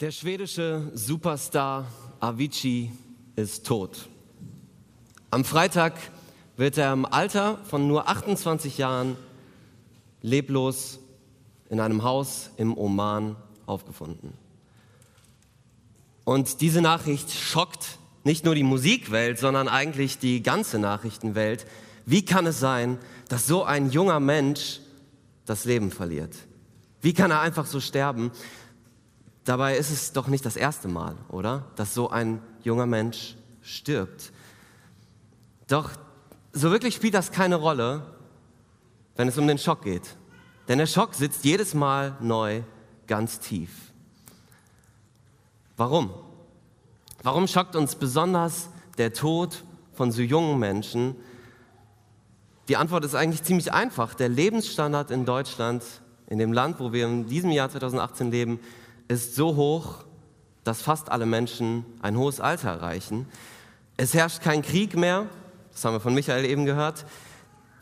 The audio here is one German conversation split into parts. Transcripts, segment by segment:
Der schwedische Superstar Avicii ist tot. Am Freitag wird er im Alter von nur 28 Jahren leblos in einem Haus im Oman aufgefunden. Und diese Nachricht schockt nicht nur die Musikwelt, sondern eigentlich die ganze Nachrichtenwelt. Wie kann es sein, dass so ein junger Mensch das Leben verliert? Wie kann er einfach so sterben? Dabei ist es doch nicht das erste Mal, oder? Dass so ein junger Mensch stirbt. Doch so wirklich spielt das keine Rolle, wenn es um den Schock geht. Denn der Schock sitzt jedes Mal neu ganz tief. Warum? Warum schockt uns besonders der Tod von so jungen Menschen? Die Antwort ist eigentlich ziemlich einfach. Der Lebensstandard in Deutschland, in dem Land, wo wir in diesem Jahr 2018 leben, ist so hoch, dass fast alle Menschen ein hohes Alter erreichen. Es herrscht kein Krieg mehr, das haben wir von Michael eben gehört.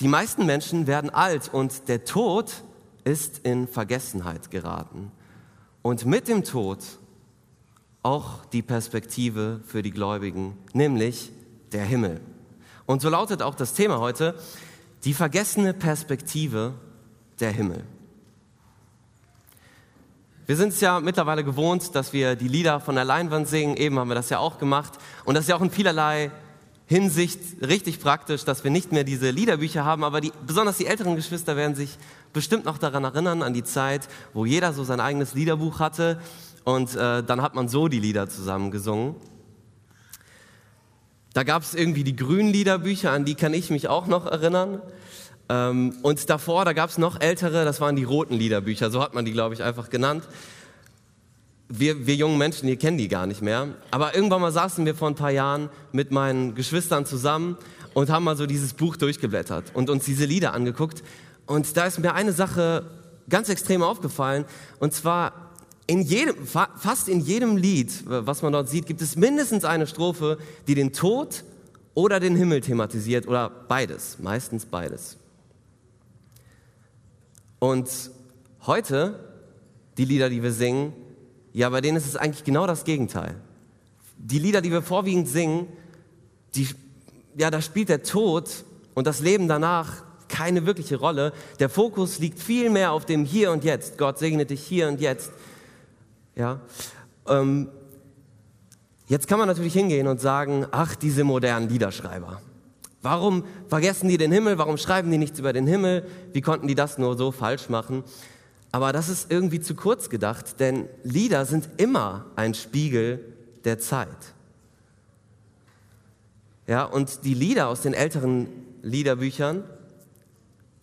Die meisten Menschen werden alt und der Tod ist in Vergessenheit geraten. Und mit dem Tod auch die Perspektive für die Gläubigen, nämlich der Himmel. Und so lautet auch das Thema heute, die vergessene Perspektive der Himmel. Wir sind es ja mittlerweile gewohnt, dass wir die Lieder von der Leinwand singen. Eben haben wir das ja auch gemacht. Und das ist ja auch in vielerlei Hinsicht richtig praktisch, dass wir nicht mehr diese Liederbücher haben. Aber die, besonders die älteren Geschwister werden sich bestimmt noch daran erinnern, an die Zeit, wo jeder so sein eigenes Liederbuch hatte. Und äh, dann hat man so die Lieder zusammen gesungen. Da gab es irgendwie die grünen Liederbücher, an die kann ich mich auch noch erinnern. Ähm, und davor, da gab es noch ältere, das waren die roten Liederbücher, so hat man die, glaube ich, einfach genannt. Wir, wir jungen Menschen, ihr kennen die gar nicht mehr. Aber irgendwann mal saßen wir vor ein paar Jahren mit meinen Geschwistern zusammen und haben mal so dieses Buch durchgeblättert und uns diese Lieder angeguckt. Und da ist mir eine Sache ganz extrem aufgefallen. Und zwar in jedem, fast in jedem Lied, was man dort sieht, gibt es mindestens eine Strophe, die den Tod oder den Himmel thematisiert oder beides, meistens beides. Und heute, die Lieder, die wir singen, ja, bei denen ist es eigentlich genau das Gegenteil. Die Lieder, die wir vorwiegend singen, die, ja, da spielt der Tod und das Leben danach keine wirkliche Rolle. Der Fokus liegt viel mehr auf dem Hier und Jetzt. Gott segne dich hier und jetzt. Ja. Ähm, jetzt kann man natürlich hingehen und sagen, ach, diese modernen Liederschreiber. Warum vergessen die den Himmel? Warum schreiben die nichts über den Himmel? Wie konnten die das nur so falsch machen? Aber das ist irgendwie zu kurz gedacht, denn Lieder sind immer ein Spiegel der Zeit. Ja, und die Lieder aus den älteren Liederbüchern,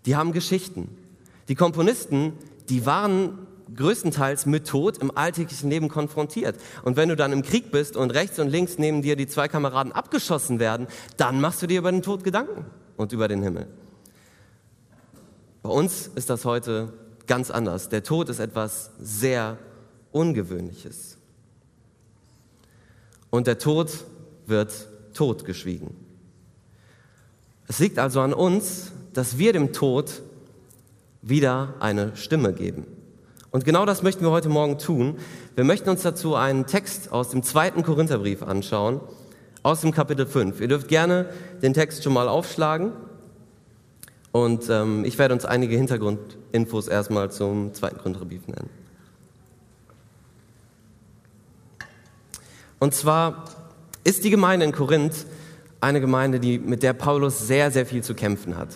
die haben Geschichten. Die Komponisten, die waren größtenteils mit Tod im alltäglichen Leben konfrontiert. Und wenn du dann im Krieg bist und rechts und links neben dir die zwei Kameraden abgeschossen werden, dann machst du dir über den Tod Gedanken und über den Himmel. Bei uns ist das heute ganz anders. Der Tod ist etwas sehr Ungewöhnliches. Und der Tod wird totgeschwiegen. Es liegt also an uns, dass wir dem Tod wieder eine Stimme geben. Und genau das möchten wir heute Morgen tun. Wir möchten uns dazu einen Text aus dem zweiten Korintherbrief anschauen, aus dem Kapitel 5. Ihr dürft gerne den Text schon mal aufschlagen. Und ähm, ich werde uns einige Hintergrundinfos erstmal zum zweiten Korintherbrief nennen. Und zwar ist die Gemeinde in Korinth eine Gemeinde, die, mit der Paulus sehr, sehr viel zu kämpfen hat.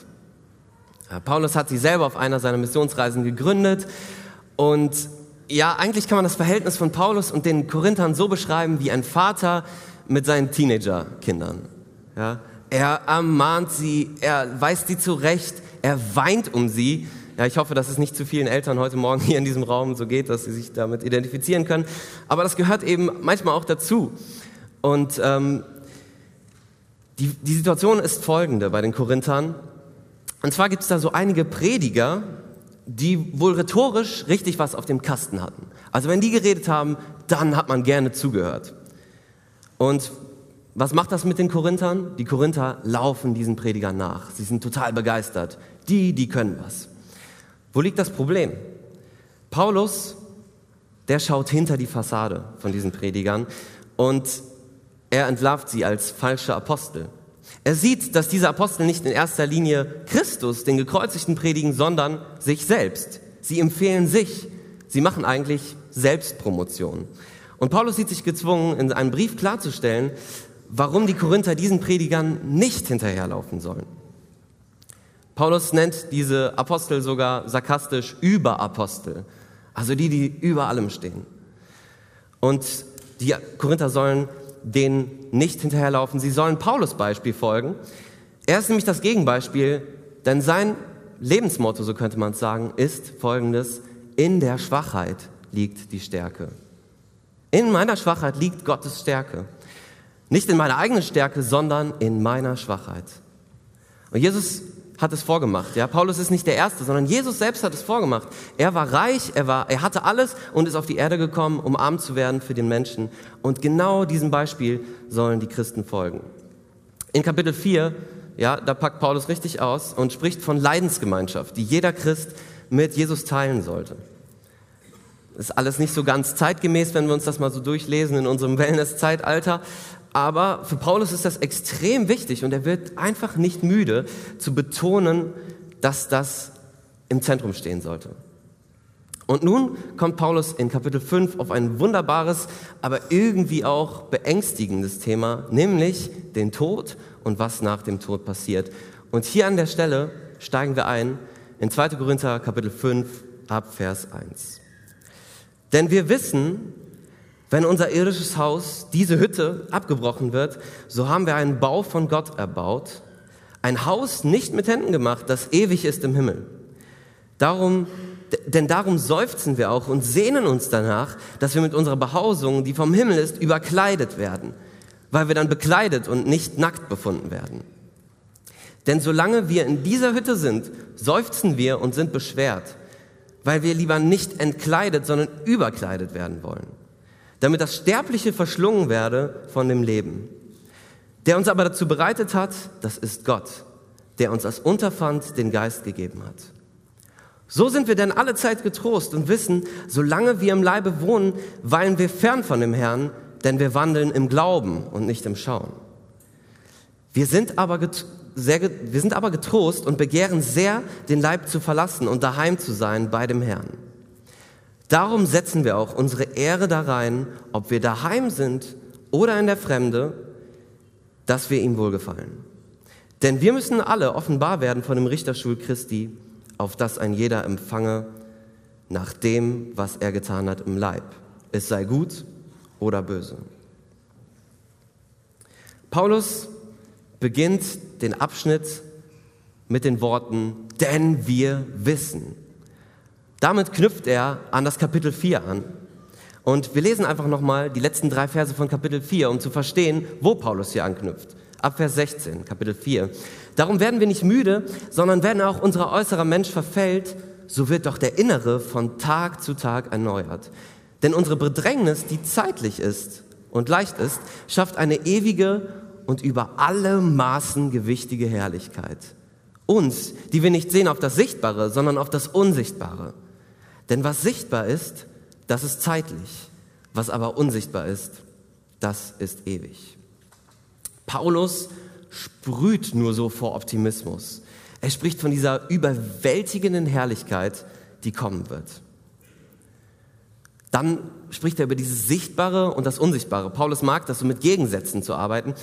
Paulus hat sie selber auf einer seiner Missionsreisen gegründet und ja, eigentlich kann man das Verhältnis von Paulus und den Korinthern so beschreiben wie ein Vater mit seinen Teenagerkindern. Ja, er ermahnt sie, er weist sie zurecht, er weint um sie. Ja, ich hoffe, dass es nicht zu vielen Eltern heute Morgen hier in diesem Raum so geht, dass sie sich damit identifizieren können. Aber das gehört eben manchmal auch dazu. Und ähm, die, die Situation ist folgende bei den Korinthern. Und zwar gibt es da so einige Prediger, die wohl rhetorisch richtig was auf dem Kasten hatten. Also wenn die geredet haben, dann hat man gerne zugehört. Und was macht das mit den Korinthern? Die Korinther laufen diesen Predigern nach. Sie sind total begeistert. Die, die können was. Wo liegt das Problem? Paulus der schaut hinter die Fassade von diesen Predigern und er entlarvt sie als falsche Apostel. Er sieht, dass diese Apostel nicht in erster Linie Christus, den Gekreuzigten, predigen, sondern sich selbst. Sie empfehlen sich. Sie machen eigentlich Selbstpromotion. Und Paulus sieht sich gezwungen, in einem Brief klarzustellen, warum die Korinther diesen Predigern nicht hinterherlaufen sollen. Paulus nennt diese Apostel sogar sarkastisch Überapostel, also die, die über allem stehen. Und die Korinther sollen denen nicht hinterherlaufen, sie sollen Paulus Beispiel folgen. Er ist nämlich das Gegenbeispiel, denn sein Lebensmotto, so könnte man es sagen, ist folgendes, in der Schwachheit liegt die Stärke. In meiner Schwachheit liegt Gottes Stärke. Nicht in meiner eigenen Stärke, sondern in meiner Schwachheit. Und Jesus hat es vorgemacht. Ja, Paulus ist nicht der Erste, sondern Jesus selbst hat es vorgemacht. Er war reich, er, war, er hatte alles und ist auf die Erde gekommen, um arm zu werden für den Menschen. Und genau diesem Beispiel sollen die Christen folgen. In Kapitel 4, ja, da packt Paulus richtig aus und spricht von Leidensgemeinschaft, die jeder Christ mit Jesus teilen sollte. Ist alles nicht so ganz zeitgemäß, wenn wir uns das mal so durchlesen in unserem Wellness-Zeitalter. Aber für Paulus ist das extrem wichtig und er wird einfach nicht müde zu betonen, dass das im Zentrum stehen sollte. Und nun kommt Paulus in Kapitel 5 auf ein wunderbares, aber irgendwie auch beängstigendes Thema, nämlich den Tod und was nach dem Tod passiert. Und hier an der Stelle steigen wir ein in 2. Korinther Kapitel 5 ab Vers 1. Denn wir wissen, wenn unser irdisches Haus, diese Hütte, abgebrochen wird, so haben wir einen Bau von Gott erbaut, ein Haus nicht mit Händen gemacht, das ewig ist im Himmel. Darum, denn darum seufzen wir auch und sehnen uns danach, dass wir mit unserer Behausung, die vom Himmel ist, überkleidet werden, weil wir dann bekleidet und nicht nackt befunden werden. Denn solange wir in dieser Hütte sind, seufzen wir und sind beschwert, weil wir lieber nicht entkleidet, sondern überkleidet werden wollen damit das Sterbliche verschlungen werde von dem Leben. Der uns aber dazu bereitet hat, das ist Gott, der uns als Unterpfand den Geist gegeben hat. So sind wir denn alle Zeit getrost und wissen, solange wir im Leibe wohnen, weilen wir fern von dem Herrn, denn wir wandeln im Glauben und nicht im Schauen. Wir sind aber, sehr, wir sind aber getrost und begehren sehr, den Leib zu verlassen und daheim zu sein bei dem Herrn. Darum setzen wir auch unsere Ehre da rein, ob wir daheim sind oder in der Fremde, dass wir ihm wohlgefallen. Denn wir müssen alle offenbar werden von dem Richterstuhl Christi, auf das ein jeder empfange nach dem, was er getan hat im Leib. Es sei gut oder böse. Paulus beginnt den Abschnitt mit den Worten, denn wir wissen. Damit knüpft er an das Kapitel 4 an. Und wir lesen einfach nochmal die letzten drei Verse von Kapitel 4, um zu verstehen, wo Paulus hier anknüpft. Ab Vers 16, Kapitel 4. Darum werden wir nicht müde, sondern wenn auch unser äußerer Mensch verfällt, so wird doch der innere von Tag zu Tag erneuert. Denn unsere Bedrängnis, die zeitlich ist und leicht ist, schafft eine ewige und über alle Maßen gewichtige Herrlichkeit. Uns, die wir nicht sehen auf das Sichtbare, sondern auf das Unsichtbare. Denn was sichtbar ist, das ist zeitlich. Was aber unsichtbar ist, das ist ewig. Paulus sprüht nur so vor Optimismus. Er spricht von dieser überwältigenden Herrlichkeit, die kommen wird. Dann spricht er über dieses Sichtbare und das Unsichtbare. Paulus mag das so mit Gegensätzen zu arbeiten.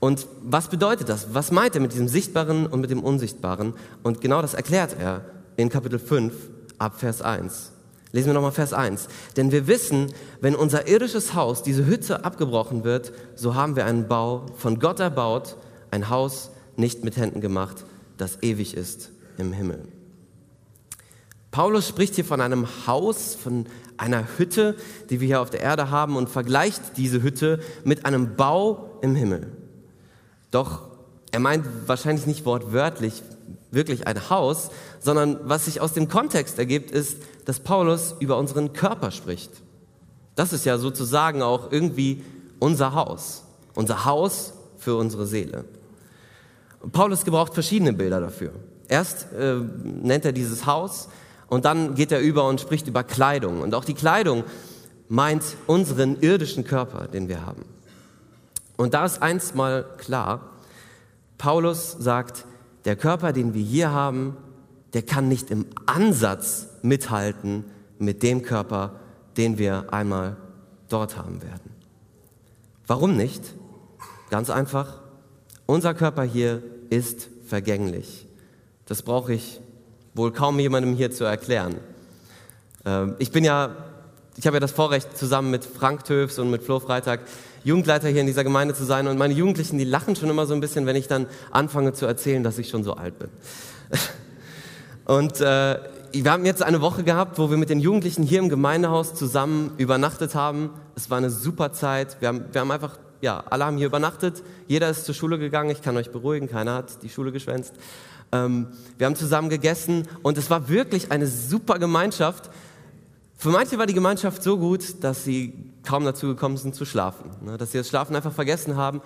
Und was bedeutet das? Was meint er mit diesem Sichtbaren und mit dem Unsichtbaren? Und genau das erklärt er in Kapitel 5 ab Vers 1. Lesen wir nochmal Vers 1. Denn wir wissen, wenn unser irdisches Haus, diese Hütte abgebrochen wird, so haben wir einen Bau von Gott erbaut, ein Haus nicht mit Händen gemacht, das ewig ist im Himmel. Paulus spricht hier von einem Haus, von einer Hütte, die wir hier auf der Erde haben und vergleicht diese Hütte mit einem Bau im Himmel. Doch er meint wahrscheinlich nicht wortwörtlich wirklich ein Haus, sondern was sich aus dem Kontext ergibt, ist, dass Paulus über unseren Körper spricht. Das ist ja sozusagen auch irgendwie unser Haus, unser Haus für unsere Seele. Paulus gebraucht verschiedene Bilder dafür. Erst äh, nennt er dieses Haus und dann geht er über und spricht über Kleidung. Und auch die Kleidung meint unseren irdischen Körper, den wir haben. Und da ist eins mal klar. Paulus sagt, der Körper, den wir hier haben, der kann nicht im Ansatz mithalten mit dem Körper, den wir einmal dort haben werden. Warum nicht? Ganz einfach, unser Körper hier ist vergänglich. Das brauche ich wohl kaum jemandem hier zu erklären. Ähm, ich bin ja, ich habe ja das Vorrecht, zusammen mit Frank Töfs und mit Flo Freitag Jugendleiter hier in dieser Gemeinde zu sein. Und meine Jugendlichen, die lachen schon immer so ein bisschen, wenn ich dann anfange zu erzählen, dass ich schon so alt bin. Und äh, wir haben jetzt eine Woche gehabt, wo wir mit den Jugendlichen hier im Gemeindehaus zusammen übernachtet haben. Es war eine super Zeit. Wir haben, wir haben einfach, ja, alle haben hier übernachtet. Jeder ist zur Schule gegangen. Ich kann euch beruhigen, keiner hat die Schule geschwänzt. Ähm, wir haben zusammen gegessen und es war wirklich eine super Gemeinschaft. Für manche war die Gemeinschaft so gut, dass sie kaum dazu gekommen sind zu schlafen. Ne? Dass sie das Schlafen einfach vergessen haben.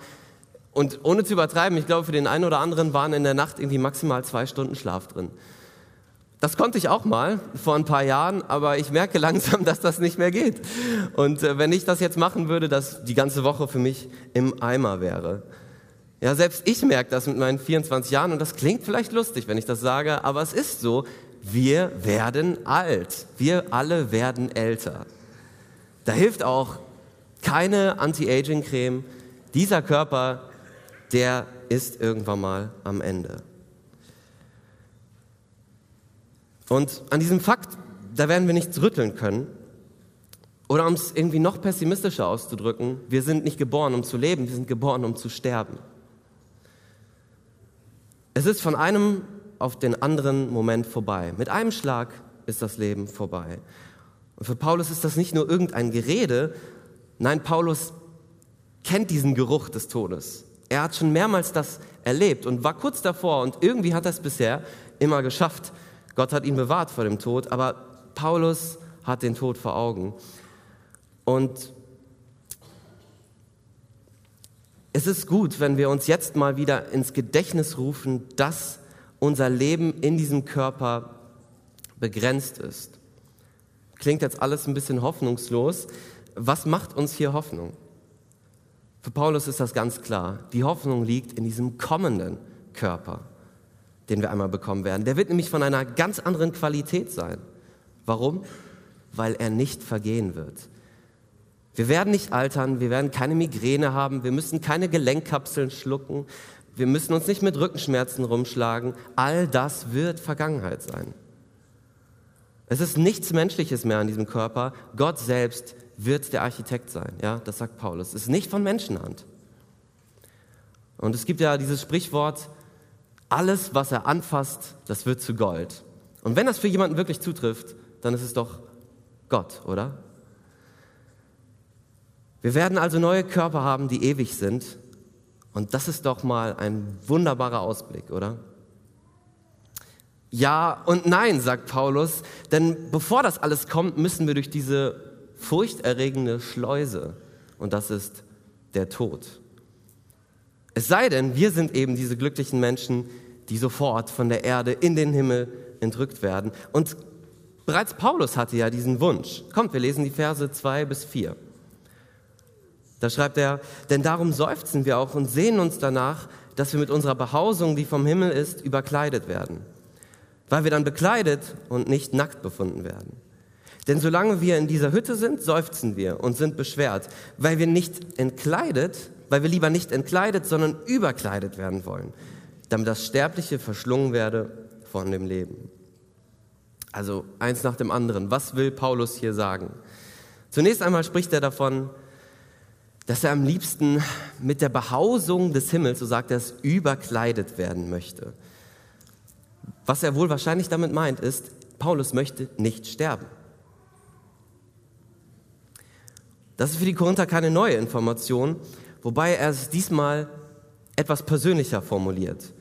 Und ohne zu übertreiben, ich glaube, für den einen oder anderen waren in der Nacht irgendwie maximal zwei Stunden Schlaf drin. Das konnte ich auch mal vor ein paar Jahren, aber ich merke langsam, dass das nicht mehr geht. Und äh, wenn ich das jetzt machen würde, dass die ganze Woche für mich im Eimer wäre. Ja, selbst ich merke das mit meinen 24 Jahren und das klingt vielleicht lustig, wenn ich das sage, aber es ist so wir werden alt. Wir alle werden älter. Da hilft auch keine Anti-Aging-Creme. Dieser Körper, der ist irgendwann mal am Ende. Und an diesem Fakt, da werden wir nichts rütteln können. Oder um es irgendwie noch pessimistischer auszudrücken, wir sind nicht geboren, um zu leben, wir sind geboren, um zu sterben. Es ist von einem auf den anderen Moment vorbei. Mit einem Schlag ist das Leben vorbei. Und für Paulus ist das nicht nur irgendein Gerede, nein, Paulus kennt diesen Geruch des Todes. Er hat schon mehrmals das erlebt und war kurz davor und irgendwie hat er es bisher immer geschafft. Gott hat ihn bewahrt vor dem Tod, aber Paulus hat den Tod vor Augen. Und es ist gut, wenn wir uns jetzt mal wieder ins Gedächtnis rufen, dass unser Leben in diesem Körper begrenzt ist. Klingt jetzt alles ein bisschen hoffnungslos. Was macht uns hier Hoffnung? Für Paulus ist das ganz klar. Die Hoffnung liegt in diesem kommenden Körper, den wir einmal bekommen werden. Der wird nämlich von einer ganz anderen Qualität sein. Warum? Weil er nicht vergehen wird. Wir werden nicht altern, wir werden keine Migräne haben, wir müssen keine Gelenkkapseln schlucken, wir müssen uns nicht mit Rückenschmerzen rumschlagen. All das wird Vergangenheit sein. Es ist nichts Menschliches mehr an diesem Körper. Gott selbst wird der Architekt sein. Ja, das sagt Paulus. Es ist nicht von Menschenhand. Und es gibt ja dieses Sprichwort, alles, was er anfasst, das wird zu Gold. Und wenn das für jemanden wirklich zutrifft, dann ist es doch Gott, oder? Wir werden also neue Körper haben, die ewig sind und das ist doch mal ein wunderbarer Ausblick, oder? Ja und nein, sagt Paulus, denn bevor das alles kommt, müssen wir durch diese furchterregende Schleuse und das ist der Tod. Es sei denn, wir sind eben diese glücklichen Menschen, die sofort von der Erde in den Himmel entrückt werden. Und bereits Paulus hatte ja diesen Wunsch. Kommt, wir lesen die Verse 2 bis 4. Da schreibt er, denn darum seufzen wir auch und sehen uns danach, dass wir mit unserer Behausung, die vom Himmel ist, überkleidet werden, weil wir dann bekleidet und nicht nackt befunden werden. Denn solange wir in dieser Hütte sind, seufzen wir und sind beschwert, weil wir nicht entkleidet, weil wir lieber nicht entkleidet, sondern überkleidet werden wollen, damit das Sterbliche verschlungen werde von dem Leben. Also eins nach dem anderen. Was will Paulus hier sagen? Zunächst einmal spricht er davon, dass er am liebsten mit der Behausung des Himmels, so sagt er es, überkleidet werden möchte. Was er wohl wahrscheinlich damit meint, ist, Paulus möchte nicht sterben. Das ist für die Korinther keine neue Information, wobei er es diesmal etwas persönlicher formuliert.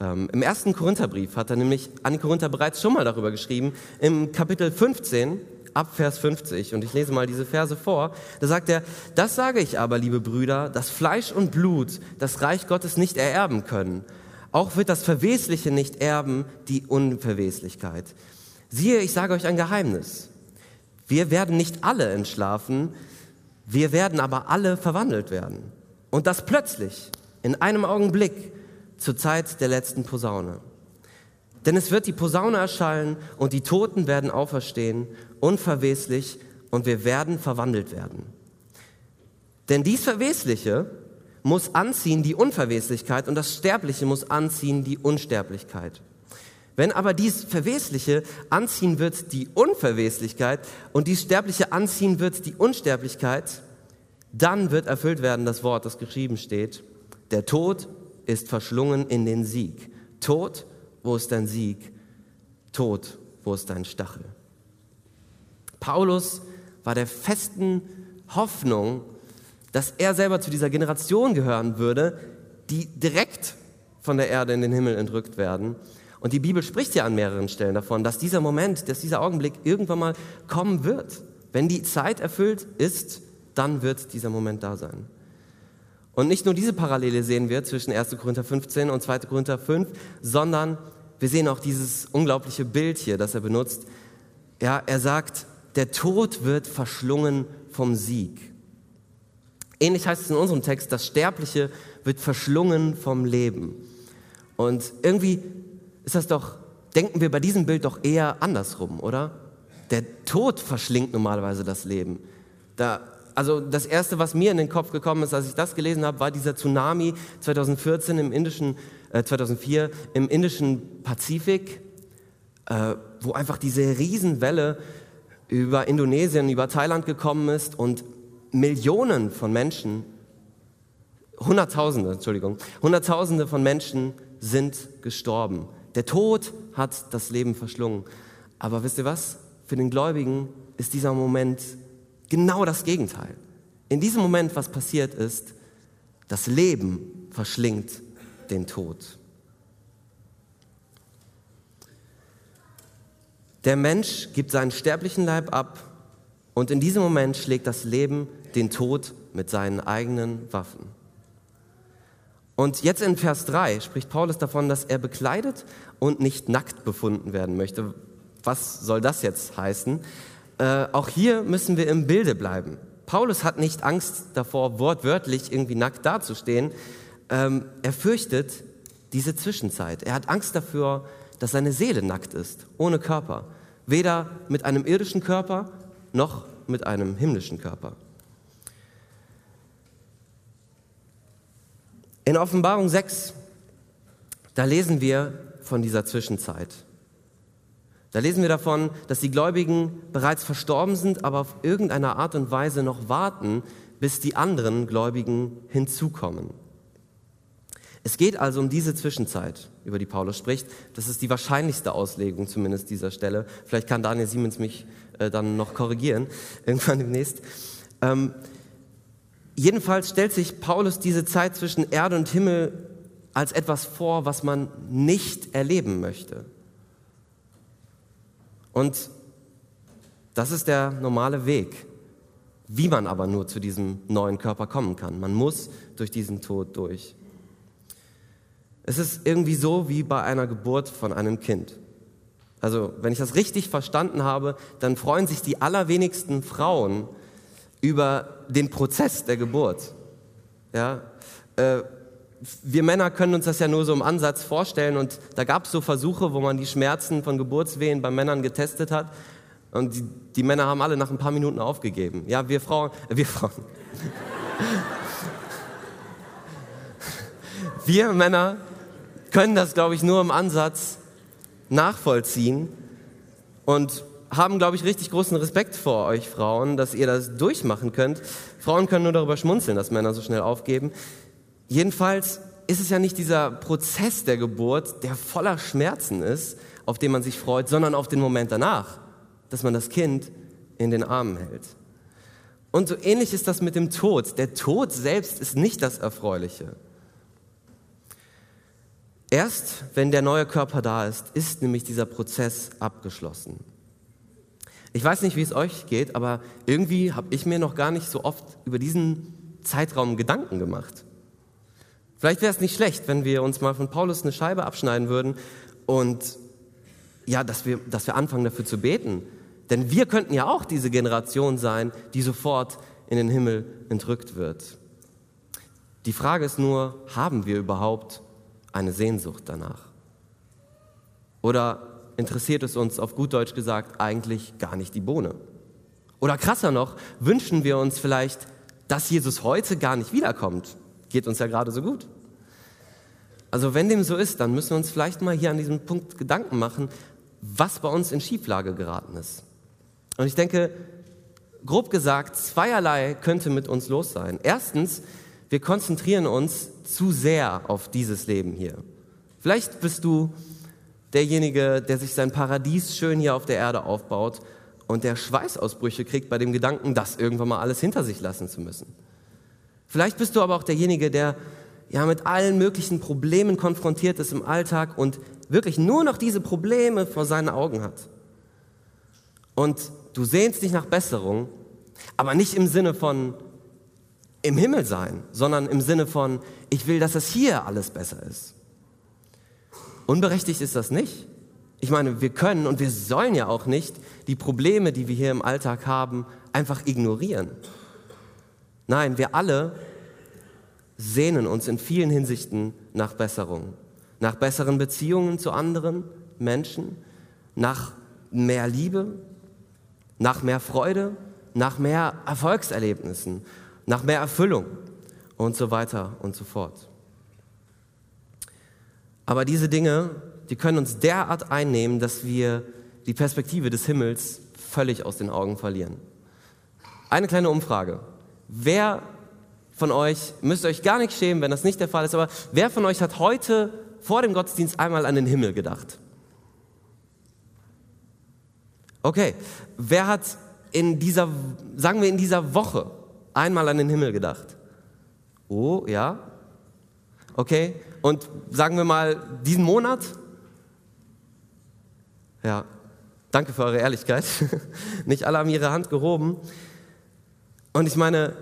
Ähm, Im ersten Korintherbrief hat er nämlich an die Korinther bereits schon mal darüber geschrieben. Im Kapitel 15 ab Vers 50. Und ich lese mal diese Verse vor. Da sagt er, das sage ich aber, liebe Brüder, dass Fleisch und Blut das Reich Gottes nicht ererben können. Auch wird das Verwesliche nicht erben, die Unverweslichkeit. Siehe, ich sage euch ein Geheimnis. Wir werden nicht alle entschlafen, wir werden aber alle verwandelt werden. Und das plötzlich, in einem Augenblick, zur Zeit der letzten Posaune. Denn es wird die Posaune erschallen und die Toten werden auferstehen, unverweslich, und wir werden verwandelt werden. Denn dies Verwesliche muss anziehen die Unverweslichkeit und das Sterbliche muss anziehen die Unsterblichkeit. Wenn aber dies Verwesliche anziehen wird die Unverweslichkeit und dies Sterbliche anziehen wird die Unsterblichkeit, dann wird erfüllt werden das Wort, das geschrieben steht. Der Tod ist verschlungen in den Sieg. Tod, wo ist dein Sieg? Tod, wo ist dein Stachel? Paulus war der festen Hoffnung, dass er selber zu dieser Generation gehören würde, die direkt von der Erde in den Himmel entrückt werden. Und die Bibel spricht ja an mehreren Stellen davon, dass dieser Moment, dass dieser Augenblick irgendwann mal kommen wird. Wenn die Zeit erfüllt ist, dann wird dieser Moment da sein. Und nicht nur diese Parallele sehen wir zwischen 1. Korinther 15 und 2. Korinther 5, sondern wir sehen auch dieses unglaubliche Bild hier, das er benutzt. Ja, er sagt, der Tod wird verschlungen vom Sieg. Ähnlich heißt es in unserem Text, das Sterbliche wird verschlungen vom Leben. Und irgendwie ist das doch, denken wir bei diesem Bild doch eher andersrum, oder? Der Tod verschlingt normalerweise das Leben. Da, also das Erste, was mir in den Kopf gekommen ist, als ich das gelesen habe, war dieser Tsunami 2014 im indischen, äh, 2004 im indischen Pazifik, äh, wo einfach diese Riesenwelle über Indonesien, über Thailand gekommen ist und Millionen von Menschen, Hunderttausende, Entschuldigung, Hunderttausende von Menschen sind gestorben. Der Tod hat das Leben verschlungen. Aber wisst ihr was? Für den Gläubigen ist dieser Moment genau das Gegenteil. In diesem Moment, was passiert ist, das Leben verschlingt den Tod. Der Mensch gibt seinen sterblichen Leib ab und in diesem Moment schlägt das Leben den Tod mit seinen eigenen Waffen. Und jetzt in Vers 3 spricht Paulus davon, dass er bekleidet und nicht nackt befunden werden möchte. Was soll das jetzt heißen? Äh, auch hier müssen wir im Bilde bleiben. Paulus hat nicht Angst davor, wortwörtlich irgendwie nackt dazustehen. Ähm, er fürchtet diese Zwischenzeit. Er hat Angst dafür, dass seine Seele nackt ist, ohne Körper. Weder mit einem irdischen Körper noch mit einem himmlischen Körper. In Offenbarung 6, da lesen wir von dieser Zwischenzeit. Da lesen wir davon, dass die Gläubigen bereits verstorben sind, aber auf irgendeine Art und Weise noch warten, bis die anderen Gläubigen hinzukommen. Es geht also um diese Zwischenzeit, über die Paulus spricht. Das ist die wahrscheinlichste Auslegung zumindest dieser Stelle. Vielleicht kann Daniel Siemens mich äh, dann noch korrigieren, irgendwann demnächst. Ähm, jedenfalls stellt sich Paulus diese Zeit zwischen Erde und Himmel als etwas vor, was man nicht erleben möchte. Und das ist der normale Weg, wie man aber nur zu diesem neuen Körper kommen kann. Man muss durch diesen Tod durch. Es ist irgendwie so wie bei einer Geburt von einem Kind. Also, wenn ich das richtig verstanden habe, dann freuen sich die allerwenigsten Frauen über den Prozess der Geburt. Ja, äh, wir Männer können uns das ja nur so im Ansatz vorstellen und da gab es so Versuche, wo man die Schmerzen von Geburtswehen bei Männern getestet hat und die, die, Männer haben alle nach ein paar Minuten aufgegeben. Ja, wir Frauen, äh, wir Frauen. wir Männer können das, glaube ich, nur im Ansatz nachvollziehen und haben, glaube ich, richtig großen Respekt vor euch Frauen, dass ihr das durchmachen könnt. Frauen können nur darüber schmunzeln, dass Männer so schnell aufgeben. Jedenfalls ist es ja nicht dieser Prozess der Geburt, der voller Schmerzen ist, auf den man sich freut, sondern auf den Moment danach, dass man das Kind in den Armen hält. Und so ähnlich ist das mit dem Tod. Der Tod selbst ist nicht das Erfreuliche. Erst wenn der neue Körper da ist, ist nämlich dieser Prozess abgeschlossen. Ich weiß nicht, wie es euch geht, aber irgendwie habe ich mir noch gar nicht so oft über diesen Zeitraum Gedanken gemacht. Vielleicht wäre es nicht schlecht, wenn wir uns mal von Paulus eine Scheibe abschneiden würden und ja, dass wir, dass wir anfangen dafür zu beten, Denn wir könnten ja auch diese Generation sein, die sofort in den Himmel entrückt wird. Die Frage ist nur, haben wir überhaupt eine Sehnsucht danach? Oder interessiert es uns auf gut Deutsch gesagt eigentlich gar nicht die Bohne? Oder krasser noch, wünschen wir uns vielleicht, dass Jesus heute gar nicht wiederkommt? Geht uns ja gerade so gut. Also wenn dem so ist, dann müssen wir uns vielleicht mal hier an diesem Punkt Gedanken machen, was bei uns in Schieflage geraten ist. Und ich denke, grob gesagt, zweierlei könnte mit uns los sein. Erstens, wir konzentrieren uns zu sehr auf dieses Leben hier. Vielleicht bist du derjenige, der sich sein Paradies schön hier auf der Erde aufbaut und der Schweißausbrüche kriegt bei dem Gedanken, das irgendwann mal alles hinter sich lassen zu müssen. Vielleicht bist du aber auch derjenige, der ja mit allen möglichen Problemen konfrontiert ist im Alltag und wirklich nur noch diese Probleme vor seinen Augen hat. Und du sehnst dich nach Besserung, aber nicht im Sinne von im Himmel sein, sondern im Sinne von, ich will, dass es hier alles besser ist. Unberechtigt ist das nicht. Ich meine, wir können und wir sollen ja auch nicht die Probleme, die wir hier im Alltag haben, einfach ignorieren. Nein, wir alle sehnen uns in vielen Hinsichten nach Besserung, nach besseren Beziehungen zu anderen Menschen, nach mehr Liebe, nach mehr Freude, nach mehr Erfolgserlebnissen, nach mehr Erfüllung und so weiter und so fort. Aber diese Dinge, die können uns derart einnehmen, dass wir die Perspektive des Himmels völlig aus den Augen verlieren. Eine kleine Umfrage. Wer von euch, müsst euch gar nicht schämen, wenn das nicht der Fall ist, aber wer von euch hat heute vor dem Gottesdienst einmal an den Himmel gedacht? Okay, wer hat in dieser, sagen wir in dieser Woche einmal an den Himmel gedacht? Oh, ja. Okay, und sagen wir mal diesen Monat? Ja, danke für eure Ehrlichkeit. Nicht alle haben ihre Hand gehoben. Und ich meine,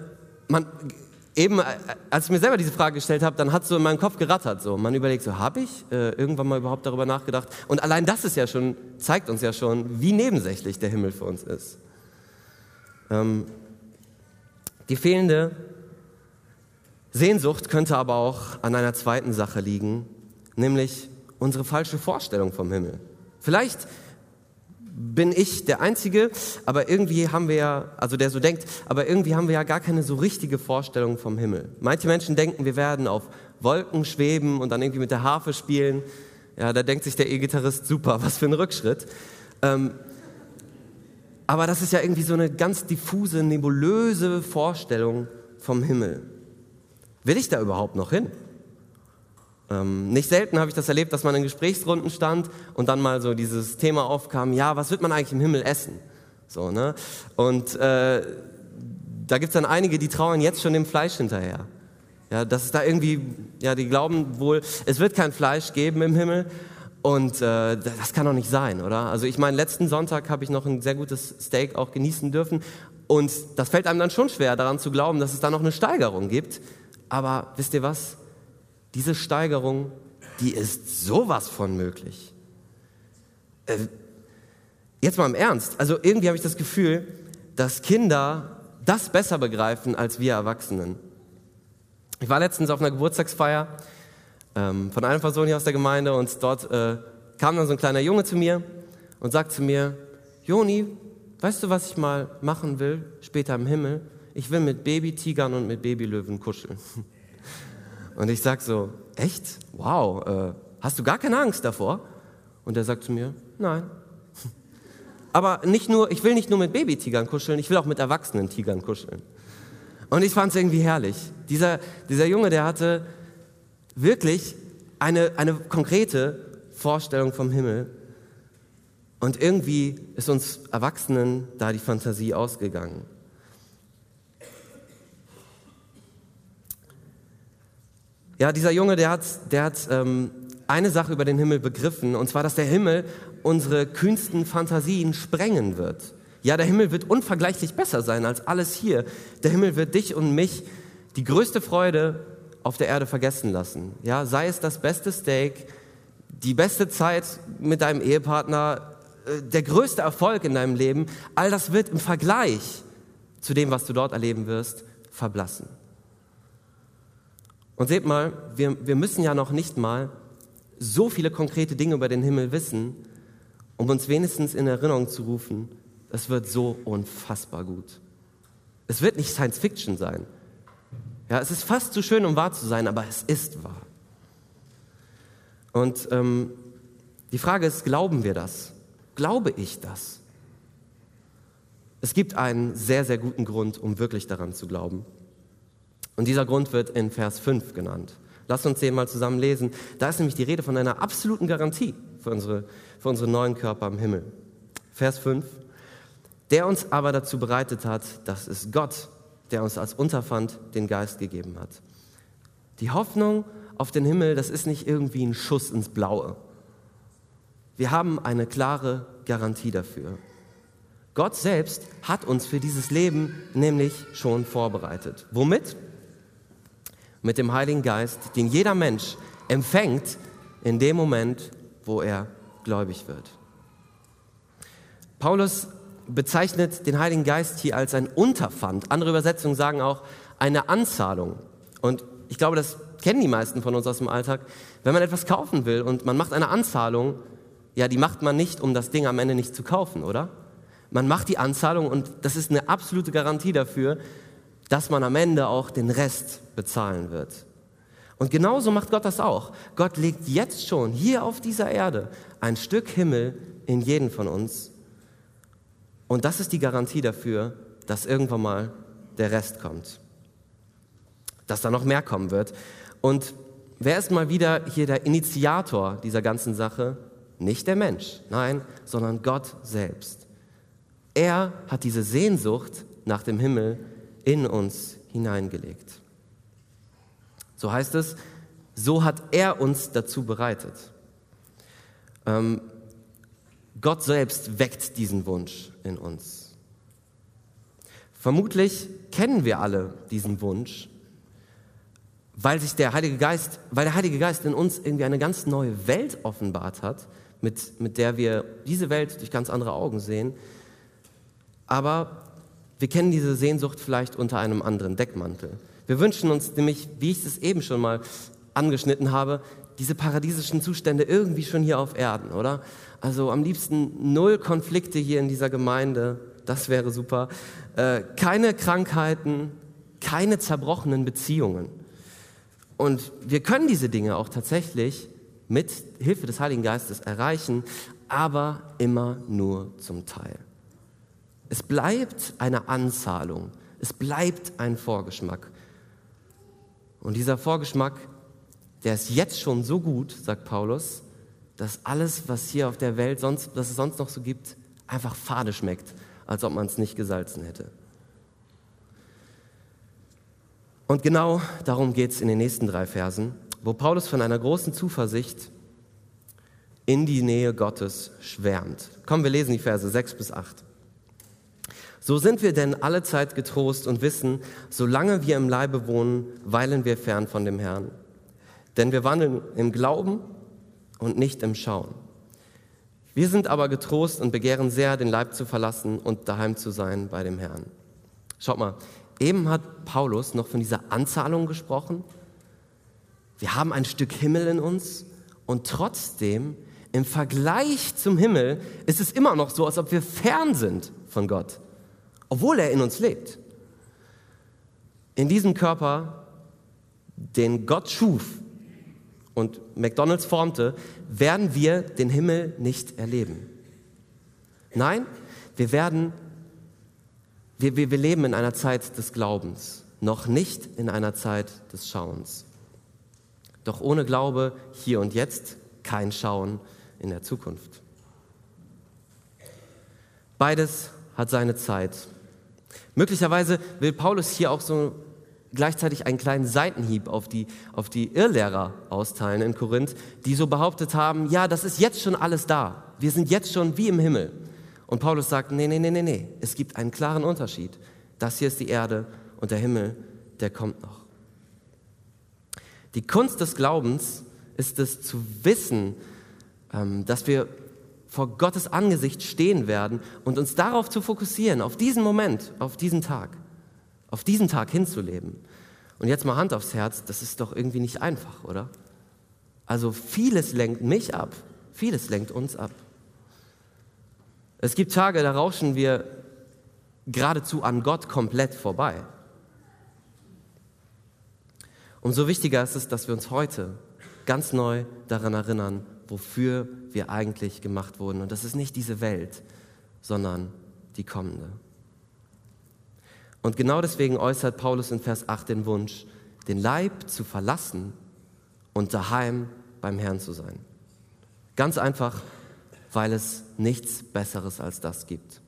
man, eben, äh, als ich mir selber diese Frage gestellt habe, dann hat es so in meinem Kopf gerattert. So. Man überlegt so, habe ich äh, irgendwann mal überhaupt darüber nachgedacht? Und allein das ist ja schon, zeigt uns ja schon, wie nebensächlich der Himmel für uns ist. Ähm, die fehlende Sehnsucht könnte aber auch an einer zweiten Sache liegen, nämlich unsere falsche Vorstellung vom Himmel. Vielleicht bin ich der Einzige, aber irgendwie haben wir ja, also der so denkt, aber irgendwie haben wir ja gar keine so richtige Vorstellung vom Himmel. Manche Menschen denken, wir werden auf Wolken schweben und dann irgendwie mit der Harfe spielen. Ja, da denkt sich der E-Gitarrist, super, was für ein Rückschritt. Ähm, aber das ist ja irgendwie so eine ganz diffuse, nebulöse Vorstellung vom Himmel. Will ich da überhaupt noch hin? Ähm, nicht selten habe ich das erlebt, dass man in Gesprächsrunden stand und dann mal so dieses Thema aufkam, ja, was wird man eigentlich im Himmel essen? So, ne? Und äh, da gibt es dann einige, die trauern jetzt schon dem Fleisch hinterher. Ja, das ist da irgendwie, ja, die glauben wohl, es wird kein Fleisch geben im Himmel. Und äh, das kann doch nicht sein, oder? Also ich meine, letzten Sonntag habe ich noch ein sehr gutes Steak auch genießen dürfen. Und das fällt einem dann schon schwer, daran zu glauben, dass es da noch eine Steigerung gibt. Aber wisst ihr was? Diese Steigerung, die ist sowas von möglich. Äh, jetzt mal im Ernst. Also irgendwie habe ich das Gefühl, dass Kinder das besser begreifen als wir Erwachsenen. Ich war letztens auf einer Geburtstagsfeier ähm, von einer Person hier aus der Gemeinde und dort äh, kam dann so ein kleiner Junge zu mir und sagt zu mir, Joni, weißt du, was ich mal machen will später im Himmel? Ich will mit Babytigern und mit Babylöwen kuscheln. Und ich sage so, echt? Wow, äh, hast du gar keine Angst davor? Und er sagt zu mir, nein. Aber nicht nur, ich will nicht nur mit Babytigern kuscheln, ich will auch mit erwachsenen Tigern kuscheln. Und ich fand es irgendwie herrlich. Dieser, dieser Junge, der hatte wirklich eine, eine konkrete Vorstellung vom Himmel. Und irgendwie ist uns Erwachsenen da die Fantasie ausgegangen. Ja, dieser Junge, der hat, der hat ähm, eine Sache über den Himmel begriffen, und zwar, dass der Himmel unsere kühnsten Fantasien sprengen wird. Ja, der Himmel wird unvergleichlich besser sein als alles hier. Der Himmel wird dich und mich die größte Freude auf der Erde vergessen lassen. Ja, sei es das beste Steak, die beste Zeit mit deinem Ehepartner, äh, der größte Erfolg in deinem Leben, all das wird im Vergleich zu dem, was du dort erleben wirst, verblassen. Und seht mal, wir, wir müssen ja noch nicht mal so viele konkrete Dinge über den Himmel wissen, um uns wenigstens in Erinnerung zu rufen, es wird so unfassbar gut. Es wird nicht Science Fiction sein. Ja, es ist fast zu schön, um wahr zu sein, aber es ist wahr. Und ähm, die Frage ist, glauben wir das? Glaube ich das? Es gibt einen sehr, sehr guten Grund, um wirklich daran zu glauben. Und dieser Grund wird in Vers 5 genannt. Lass uns den mal zusammen lesen. Da ist nämlich die Rede von einer absoluten Garantie für unsere, für unsere neuen Körper im Himmel. Vers 5. Der uns aber dazu bereitet hat, das ist Gott, der uns als Unterpfand den Geist gegeben hat. Die Hoffnung auf den Himmel, das ist nicht irgendwie ein Schuss ins Blaue. Wir haben eine klare Garantie dafür. Gott selbst hat uns für dieses Leben nämlich schon vorbereitet. Womit? Mit dem Heiligen Geist, den jeder Mensch empfängt in dem Moment, wo er gläubig wird. Paulus bezeichnet den Heiligen Geist hier als ein Unterpfand. Andere Übersetzungen sagen auch eine Anzahlung. Und ich glaube, das kennen die meisten von uns aus dem Alltag. Wenn man etwas kaufen will und man macht eine Anzahlung, ja, die macht man nicht, um das Ding am Ende nicht zu kaufen, oder? Man macht die Anzahlung und das ist eine absolute Garantie dafür, dass man am Ende auch den Rest bezahlen wird. Und genauso macht Gott das auch. Gott legt jetzt schon hier auf dieser Erde ein Stück Himmel in jeden von uns. Und das ist die Garantie dafür, dass irgendwann mal der Rest kommt. Dass da noch mehr kommen wird. Und wer ist mal wieder hier der Initiator dieser ganzen Sache? Nicht der Mensch, nein, sondern Gott selbst. Er hat diese Sehnsucht nach dem Himmel in uns hineingelegt. So heißt es, so hat er uns dazu bereitet. Ähm, Gott selbst weckt diesen Wunsch in uns. Vermutlich kennen wir alle diesen Wunsch, weil sich der Heilige Geist, weil der Heilige Geist in uns irgendwie eine ganz neue Welt offenbart hat, mit, mit der wir diese Welt durch ganz andere Augen sehen. Aber wir kennen diese Sehnsucht vielleicht unter einem anderen Deckmantel. Wir wünschen uns nämlich, wie ich es eben schon mal angeschnitten habe, diese paradiesischen Zustände irgendwie schon hier auf Erden, oder? Also am liebsten null Konflikte hier in dieser Gemeinde, das wäre super. Äh, keine Krankheiten, keine zerbrochenen Beziehungen. Und wir können diese Dinge auch tatsächlich mit Hilfe des Heiligen Geistes erreichen, aber immer nur zum Teil. Es bleibt eine Anzahlung, es bleibt ein Vorgeschmack. Und dieser Vorgeschmack, der ist jetzt schon so gut, sagt Paulus, dass alles, was hier auf der Welt sonst, was es sonst noch so gibt, einfach fade schmeckt, als ob man es nicht gesalzen hätte. Und genau darum geht es in den nächsten drei Versen, wo Paulus von einer großen Zuversicht in die Nähe Gottes schwärmt. Kommen wir lesen die Verse 6 bis 8. So sind wir denn alle Zeit getrost und wissen, solange wir im Leibe wohnen, weilen wir fern von dem Herrn. Denn wir wandeln im Glauben und nicht im Schauen. Wir sind aber getrost und begehren sehr, den Leib zu verlassen und daheim zu sein bei dem Herrn. Schaut mal, eben hat Paulus noch von dieser Anzahlung gesprochen. Wir haben ein Stück Himmel in uns und trotzdem im Vergleich zum Himmel ist es immer noch so, als ob wir fern sind von Gott obwohl er in uns lebt. In diesem Körper, den Gott schuf und McDonald's formte, werden wir den Himmel nicht erleben. Nein, wir werden, wir, wir, wir leben in einer Zeit des Glaubens, noch nicht in einer Zeit des Schauens. Doch ohne Glaube hier und jetzt kein Schauen in der Zukunft. Beides hat seine Zeit Möglicherweise will Paulus hier auch so gleichzeitig einen kleinen Seitenhieb auf die, auf die Irrlehrer austeilen in Korinth, die so behauptet haben, ja, das ist jetzt schon alles da. Wir sind jetzt schon wie im Himmel. Und Paulus sagt, nee, nee, nee, nee, nee. Es gibt einen klaren Unterschied. Das hier ist die Erde und der Himmel, der kommt noch. Die Kunst des Glaubens ist es zu wissen, ähm, dass wir vor Gottes Angesicht stehen werden und uns darauf zu fokussieren, auf diesen Moment, auf diesen Tag, auf diesen Tag hinzuleben. Und jetzt mal Hand aufs Herz, das ist doch irgendwie nicht einfach, oder? Also vieles lenkt mich ab, vieles lenkt uns ab. Es gibt Tage, da rauschen wir geradezu an Gott komplett vorbei. Umso wichtiger ist es, dass wir uns heute ganz neu daran erinnern, wofür wir eigentlich gemacht wurden. Und das ist nicht diese Welt, sondern die kommende. Und genau deswegen äußert Paulus in Vers 8 den Wunsch, den Leib zu verlassen und daheim beim Herrn zu sein. Ganz einfach, weil es nichts Besseres als das gibt.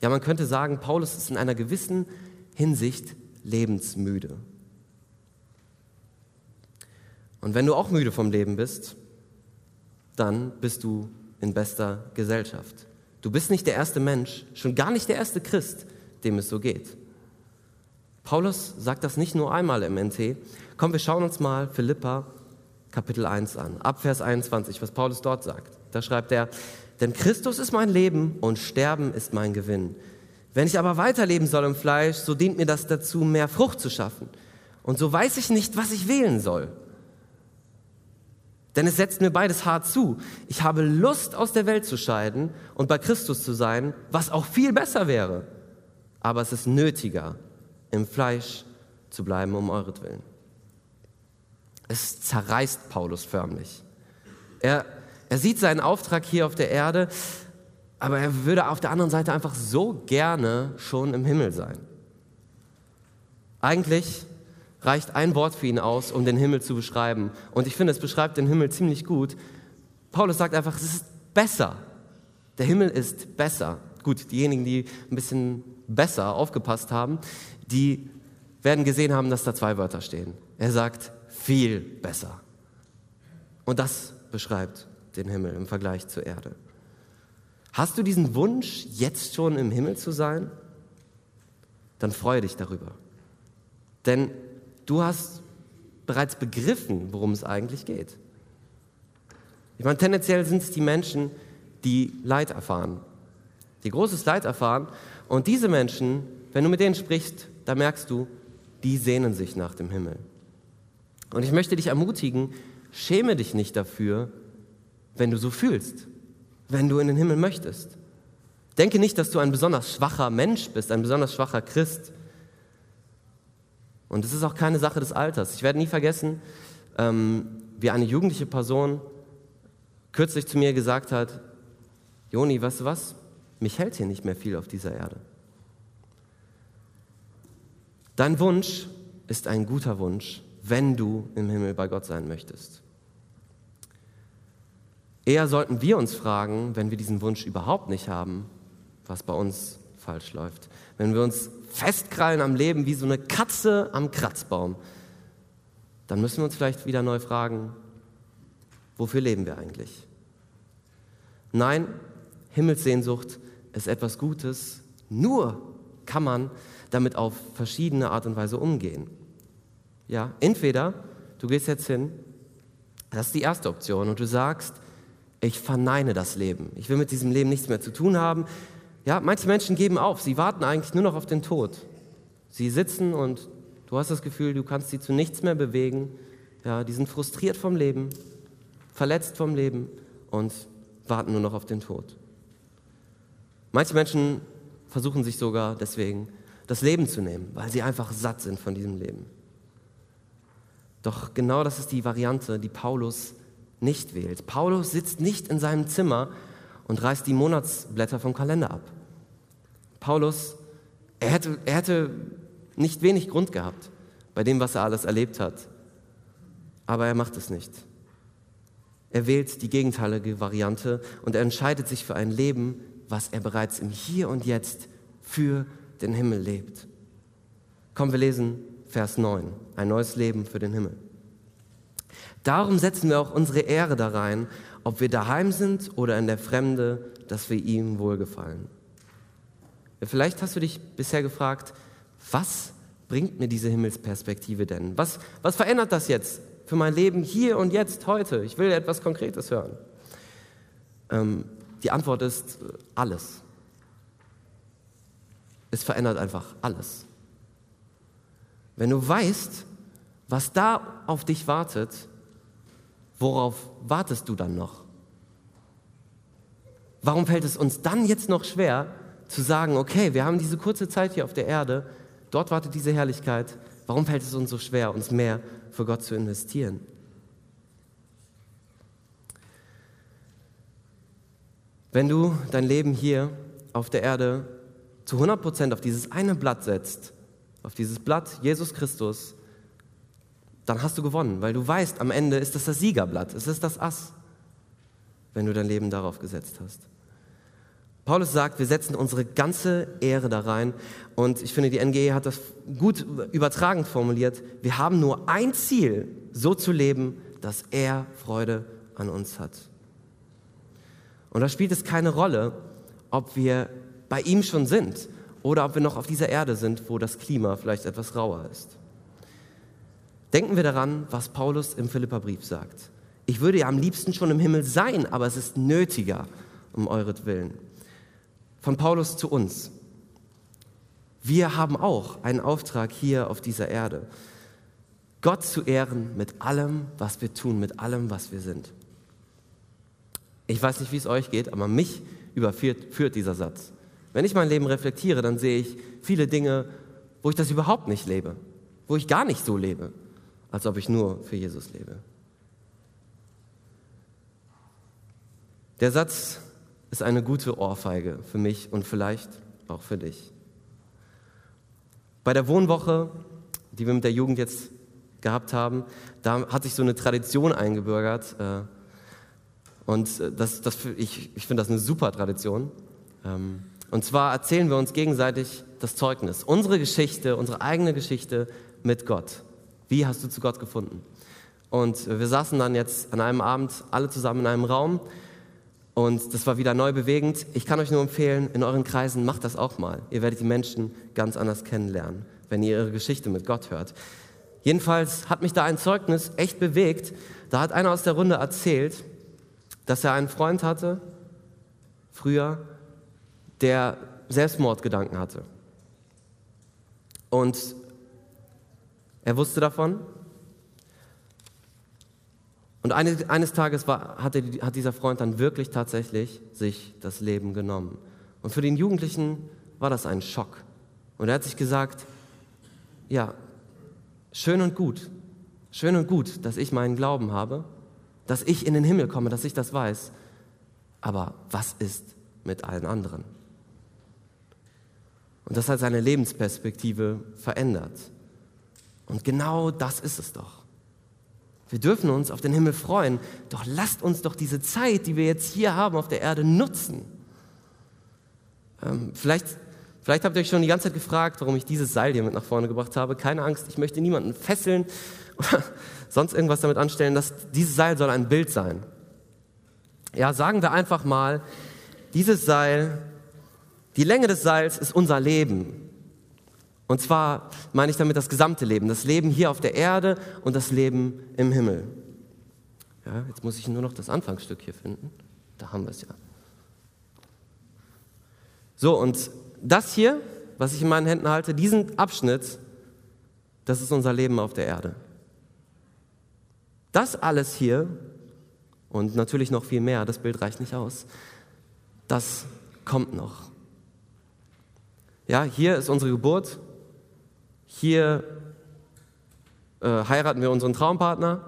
Ja, man könnte sagen, Paulus ist in einer gewissen Hinsicht lebensmüde. Und wenn du auch müde vom Leben bist, dann bist du in bester Gesellschaft. Du bist nicht der erste Mensch, schon gar nicht der erste Christ, dem es so geht. Paulus sagt das nicht nur einmal im NT. Komm, wir schauen uns mal Philippa Kapitel 1 an, ab Vers 21, was Paulus dort sagt. Da schreibt er, denn Christus ist mein Leben und Sterben ist mein Gewinn. Wenn ich aber weiterleben soll im Fleisch, so dient mir das dazu, mehr Frucht zu schaffen. Und so weiß ich nicht, was ich wählen soll. Denn es setzt mir beides hart zu. Ich habe Lust, aus der Welt zu scheiden und bei Christus zu sein, was auch viel besser wäre. Aber es ist nötiger, im Fleisch zu bleiben um euretwillen. Es zerreißt Paulus förmlich. Er, er sieht seinen Auftrag hier auf der Erde, aber er würde auf der anderen Seite einfach so gerne schon im Himmel sein. Eigentlich reicht ein Wort für ihn aus, um den Himmel zu beschreiben. Und ich finde, es beschreibt den Himmel ziemlich gut. Paulus sagt einfach, es ist besser. Der Himmel ist besser. Gut, diejenigen, die ein bisschen besser aufgepasst haben, die werden gesehen haben, dass da zwei Wörter stehen. Er sagt, viel besser. Und das beschreibt den Himmel im Vergleich zur Erde. Hast du diesen Wunsch, jetzt schon im Himmel zu sein? Dann freue dich darüber. Denn du hast bereits begriffen, worum es eigentlich geht. Ich meine, tendenziell sind es die Menschen, die Leid erfahren, die großes Leid erfahren. Und diese Menschen, wenn du mit denen sprichst, da merkst du, die sehnen sich nach dem Himmel. Und ich möchte dich ermutigen, schäme dich nicht dafür, wenn du so fühlst, wenn du in den Himmel möchtest. Denke nicht, dass du ein besonders schwacher Mensch bist, ein besonders schwacher Christ. Und es ist auch keine Sache des Alters. Ich werde nie vergessen, ähm, wie eine jugendliche Person kürzlich zu mir gesagt hat, Joni, weißt du was? Mich hält hier nicht mehr viel auf dieser Erde. Dein Wunsch ist ein guter Wunsch, wenn du im Himmel bei Gott sein möchtest. Eher sollten wir uns fragen, wenn wir diesen Wunsch überhaupt nicht haben, was bei uns falsch läuft. Wenn wir uns festkrallen am Leben wie so eine Katze am Kratzbaum, dann müssen wir uns vielleicht wieder neu fragen, wofür leben wir eigentlich? Nein, Himmelssehnsucht ist etwas Gutes, nur kann man damit auf verschiedene Art und Weise umgehen. Ja, entweder du gehst jetzt hin, das ist die erste Option, und du sagst, ich verneine das Leben. Ich will mit diesem Leben nichts mehr zu tun haben. Ja, manche Menschen geben auf, sie warten eigentlich nur noch auf den Tod. Sie sitzen und du hast das Gefühl, du kannst sie zu nichts mehr bewegen. Ja, die sind frustriert vom Leben, verletzt vom Leben und warten nur noch auf den Tod. Manche Menschen versuchen sich sogar deswegen das Leben zu nehmen, weil sie einfach satt sind von diesem Leben. Doch genau das ist die Variante, die Paulus nicht wählt. Paulus sitzt nicht in seinem Zimmer und reißt die Monatsblätter vom Kalender ab. Paulus, er hätte, er hätte nicht wenig Grund gehabt bei dem, was er alles erlebt hat. Aber er macht es nicht. Er wählt die gegenteilige Variante und er entscheidet sich für ein Leben, was er bereits im Hier und Jetzt für den Himmel lebt. Komm, wir lesen Vers 9, ein neues Leben für den Himmel. Darum setzen wir auch unsere Ehre da rein, ob wir daheim sind oder in der Fremde, dass wir ihm wohlgefallen. Vielleicht hast du dich bisher gefragt, was bringt mir diese Himmelsperspektive denn? Was, was verändert das jetzt für mein Leben hier und jetzt, heute? Ich will etwas Konkretes hören. Ähm, Die Antwort ist alles. Es verändert einfach alles. Wenn du weißt, was da auf dich wartet, worauf wartest du dann noch? Warum fällt es uns dann jetzt noch schwer zu sagen, okay, wir haben diese kurze Zeit hier auf der Erde, dort wartet diese Herrlichkeit, warum fällt es uns so schwer, uns mehr für Gott zu investieren? Wenn du dein Leben hier auf der Erde zu 100 Prozent auf dieses eine Blatt setzt, auf dieses Blatt Jesus Christus, dann hast du gewonnen, weil du weißt, am Ende ist das das Siegerblatt, es ist das Ass, wenn du dein Leben darauf gesetzt hast. Paulus sagt, wir setzen unsere ganze Ehre da rein und ich finde, die NGE hat das gut übertragend formuliert. Wir haben nur ein Ziel, so zu leben, dass er Freude an uns hat. Und da spielt es keine Rolle, ob wir bei ihm schon sind oder ob wir noch auf dieser Erde sind, wo das Klima vielleicht etwas rauer ist. Denken wir daran, was Paulus im Philipperbrief sagt. Ich würde ja am liebsten schon im Himmel sein, aber es ist nötiger um euretwillen. Von Paulus zu uns. Wir haben auch einen Auftrag hier auf dieser Erde. Gott zu ehren mit allem, was wir tun, mit allem, was wir sind. Ich weiß nicht, wie es euch geht, aber mich überführt führt dieser Satz. Wenn ich mein Leben reflektiere, dann sehe ich viele Dinge, wo ich das überhaupt nicht lebe, wo ich gar nicht so lebe, als ob ich nur für Jesus lebe. Der Satz ist eine gute Ohrfeige für mich und vielleicht auch für dich. Bei der Wohnwoche, die wir mit der Jugend jetzt gehabt haben, da hat sich so eine Tradition eingebürgert, äh, und äh, das, das, ich, ich finde das eine super Tradition. Ähm, und zwar erzählen wir uns gegenseitig das Zeugnis, unsere Geschichte, unsere eigene Geschichte mit Gott. Wie hast du zu Gott gefunden? Und wir saßen dann jetzt an einem Abend alle zusammen in einem Raum und das war wieder neu bewegend. Ich kann euch nur empfehlen, in euren Kreisen macht das auch mal. Ihr werdet die Menschen ganz anders kennenlernen, wenn ihr ihre Geschichte mit Gott hört. Jedenfalls hat mich da ein Zeugnis echt bewegt. Da hat einer aus der Runde erzählt, dass er einen Freund hatte, früher, der Selbstmordgedanken hatte. Und er wusste davon. Und eines Tages war, hatte, hat dieser Freund dann wirklich tatsächlich sich das Leben genommen. Und für den Jugendlichen war das ein Schock. Und er hat sich gesagt, ja, schön und gut, schön und gut, dass ich meinen Glauben habe, dass ich in den Himmel komme, dass ich das weiß. Aber was ist mit allen anderen? Und das hat seine Lebensperspektive verändert. Und genau das ist es doch. Wir dürfen uns auf den Himmel freuen, doch lasst uns doch diese Zeit, die wir jetzt hier haben auf der Erde, nutzen. Ähm, vielleicht, vielleicht habt ihr euch schon die ganze Zeit gefragt, warum ich dieses Seil hier mit nach vorne gebracht habe. Keine Angst, ich möchte niemanden fesseln oder sonst irgendwas damit anstellen, dass dieses Seil soll ein Bild sein. Ja, sagen wir einfach mal, dieses Seil, die Länge des Seils ist unser Leben. Und zwar meine ich damit das gesamte Leben, das Leben hier auf der Erde und das Leben im Himmel. Ja, jetzt muss ich nur noch das Anfangsstück hier finden. Da haben wir es ja. So, und das hier, was ich in meinen Händen halte, diesen Abschnitt, das ist unser Leben auf der Erde. Das alles hier und natürlich noch viel mehr, das Bild reicht nicht aus, das kommt noch. Ja, hier ist unsere Geburt, hier äh, heiraten wir unseren Traumpartner,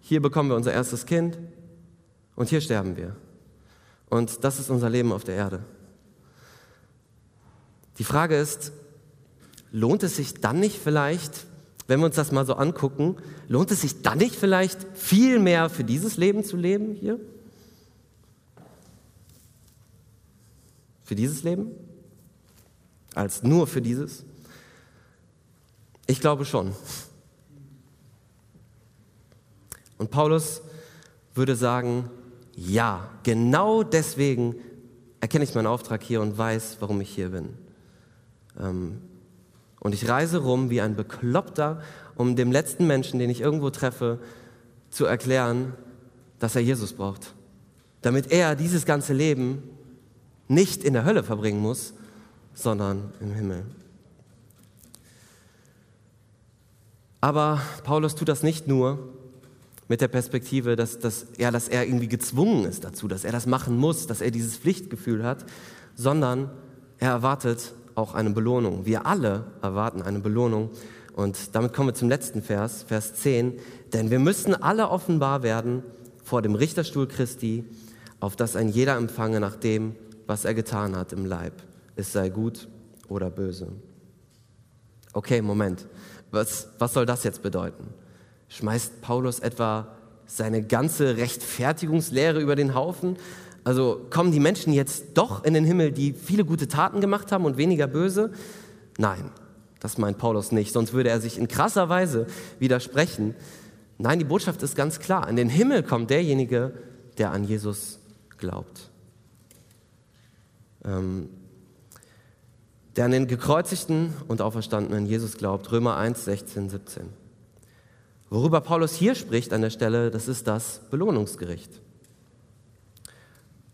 hier bekommen wir unser erstes Kind und hier sterben wir. Und das ist unser Leben auf der Erde. Die Frage ist, lohnt es sich dann nicht vielleicht, wenn wir uns das mal so angucken, lohnt es sich dann nicht vielleicht viel mehr für dieses Leben zu leben hier? Für dieses Leben? Als nur für dieses? Ich glaube schon. Und Paulus würde sagen, ja, genau deswegen erkenne ich meinen Auftrag hier und weiß, warum ich hier bin. Ähm, und ich reise rum wie ein Bekloppter, um dem letzten Menschen, den ich irgendwo treffe, zu erklären, dass er Jesus braucht. damit er dieses ganze Leben nicht in der Hölle verbringen muss, sondern im Himmel. Aber Paulus tut das nicht nur mit der Perspektive, dass, dass, ja, dass er irgendwie gezwungen ist dazu, dass er das machen muss, dass er dieses Pflichtgefühl hat, sondern er erwartet auch eine Belohnung. Wir alle erwarten eine Belohnung. Und damit kommen wir zum letzten Vers, Vers 10. Denn wir müssen alle offenbar werden vor dem Richterstuhl Christi, auf das ein jeder empfange nach dem, was er getan hat im Leib, es sei gut oder böse. Okay, Moment. Was, was soll das jetzt bedeuten? Schmeißt Paulus etwa seine ganze Rechtfertigungslehre über den Haufen? Also kommen die Menschen jetzt doch in den Himmel, die viele gute Taten gemacht haben und weniger böse? Nein, das meint Paulus nicht, sonst würde er sich in krasser Weise widersprechen. Nein, die Botschaft ist ganz klar. In den Himmel kommt derjenige, der an Jesus glaubt. Ähm, der an den gekreuzigten und auferstandenen Jesus glaubt. Römer 1, 16, 17. Worüber Paulus hier spricht an der Stelle, das ist das Belohnungsgericht.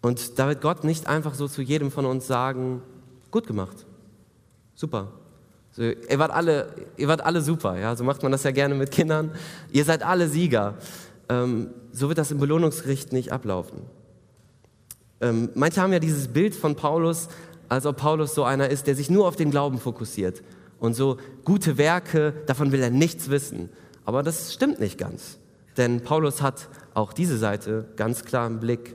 Und da wird Gott nicht einfach so zu jedem von uns sagen, gut gemacht, super. So, ihr, wart alle, ihr wart alle super, ja? so macht man das ja gerne mit Kindern. Ihr seid alle Sieger. Ähm, so wird das im Belohnungsgericht nicht ablaufen. Ähm, manche haben ja dieses Bild von Paulus, als ob Paulus so einer ist, der sich nur auf den Glauben fokussiert. Und so gute Werke, davon will er nichts wissen. Aber das stimmt nicht ganz. Denn Paulus hat auch diese Seite ganz klar im Blick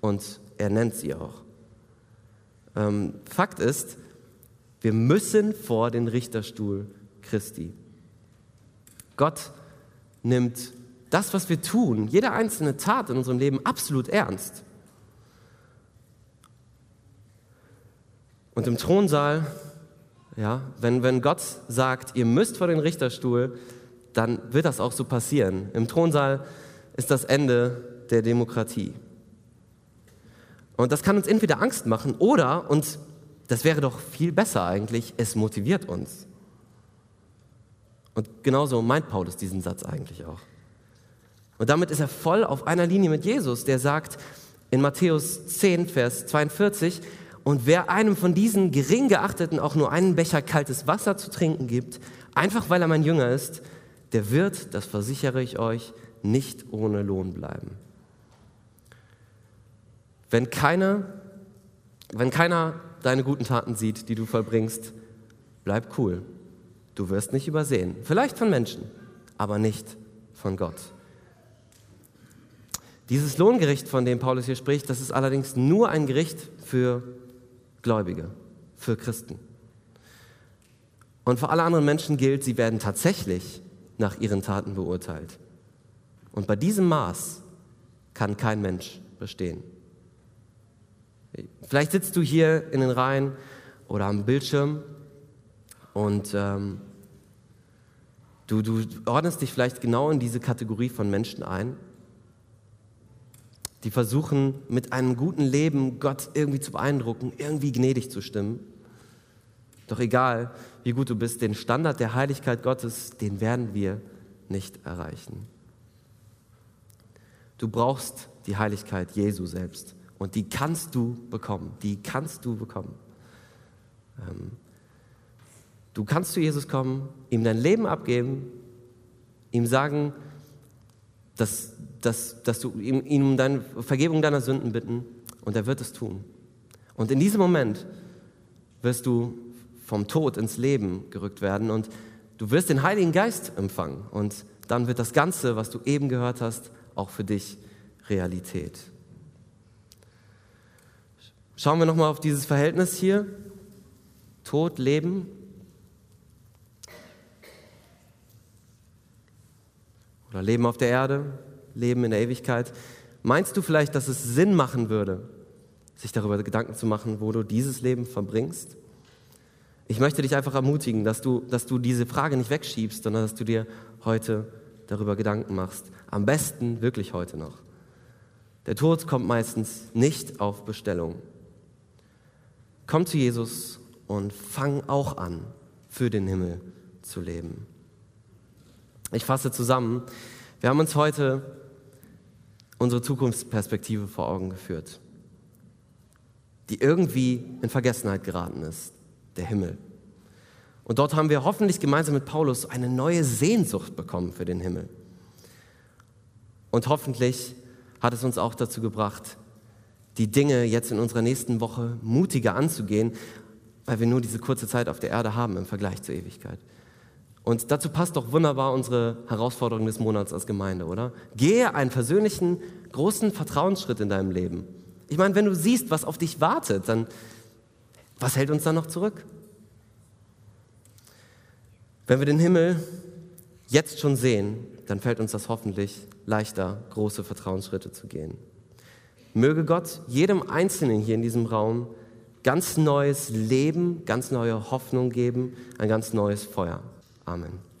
und er nennt sie auch. Ähm, Fakt ist, wir müssen vor den Richterstuhl Christi. Gott nimmt das, was wir tun, jede einzelne Tat in unserem Leben absolut ernst. Und im Thronsaal, ja, wenn, wenn Gott sagt, ihr müsst vor den Richterstuhl, dann wird das auch so passieren. Im Thronsaal ist das Ende der Demokratie. Und das kann uns entweder Angst machen oder, und das wäre doch viel besser eigentlich, es motiviert uns. Und genauso meint Paulus diesen Satz eigentlich auch. Und damit ist er voll auf einer Linie mit Jesus, der sagt in Matthäus 10, Vers 42, und wer einem von diesen gering geachteten auch nur einen Becher kaltes Wasser zu trinken gibt, einfach weil er mein Jünger ist, der wird, das versichere ich euch, nicht ohne Lohn bleiben. Wenn keiner, wenn keiner deine guten Taten sieht, die du vollbringst, bleib cool. Du wirst nicht übersehen. Vielleicht von Menschen, aber nicht von Gott. Dieses Lohngericht, von dem Paulus hier spricht, das ist allerdings nur ein Gericht für Gläubige, für Christen. Und für alle anderen Menschen gilt, sie werden tatsächlich nach ihren Taten beurteilt. Und bei diesem Maß kann kein Mensch bestehen. Vielleicht sitzt du hier in den Reihen oder am Bildschirm und ähm, du, du ordnest dich vielleicht genau in diese Kategorie von Menschen ein, die versuchen mit einem guten Leben Gott irgendwie zu beeindrucken, irgendwie gnädig zu stimmen. Doch egal, wie gut du bist, den Standard der Heiligkeit Gottes, den werden wir nicht erreichen. Du brauchst die Heiligkeit Jesu selbst. Und die kannst du bekommen. Die kannst du bekommen. Ähm, du kannst zu Jesus kommen, ihm dein Leben abgeben, ihm sagen, dass, dass, dass du ihm, ihm um deine Vergebung deiner Sünden bitten und er wird es tun. Und in diesem Moment wirst du vom Tod ins Leben gerückt werden und du wirst den Heiligen Geist empfangen und dann wird das Ganze, was du eben gehört hast, auch für dich Realität. Schauen wir nochmal auf dieses Verhältnis hier. Tod, Leben. Oder Leben auf der Erde, Leben in der Ewigkeit. Meinst du vielleicht, dass es Sinn machen würde, sich darüber Gedanken zu machen, wo du dieses Leben verbringst? Ich möchte dich einfach ermutigen, dass du, dass du diese Frage nicht wegschiebst, sondern dass du dir heute darüber Gedanken machst. Am besten wirklich heute noch. Der Tod kommt meistens nicht auf Bestellung. Komm zu Jesus und fang auch an, für den Himmel zu leben. Ich fasse zusammen. Wir haben uns heute unsere Zukunftsperspektive vor Augen geführt, die irgendwie in Vergessenheit geraten ist, der Himmel. Und dort haben wir hoffentlich gemeinsam mit Paulus eine neue Sehnsucht bekommen für den Himmel. Und hoffentlich hat es uns auch dazu gebracht, die Dinge jetzt in unserer nächsten Woche mutiger anzugehen, weil wir nur diese kurze Zeit auf der Erde haben im Vergleich zur Ewigkeit. Und dazu passt doch wunderbar unsere Herausforderung des Monats als Gemeinde, oder? Gehe einen persönlichen, großen Vertrauensschritt in deinem Leben. Ich meine, wenn du siehst, was auf dich wartet, dann was hält uns dann noch zurück? Wenn wir den Himmel jetzt schon sehen, dann fällt uns das hoffentlich leichter, große Vertrauensschritte zu gehen. Möge Gott jedem Einzelnen hier in diesem Raum ganz neues Leben, ganz neue Hoffnung geben, ein ganz neues Feuer. Amen.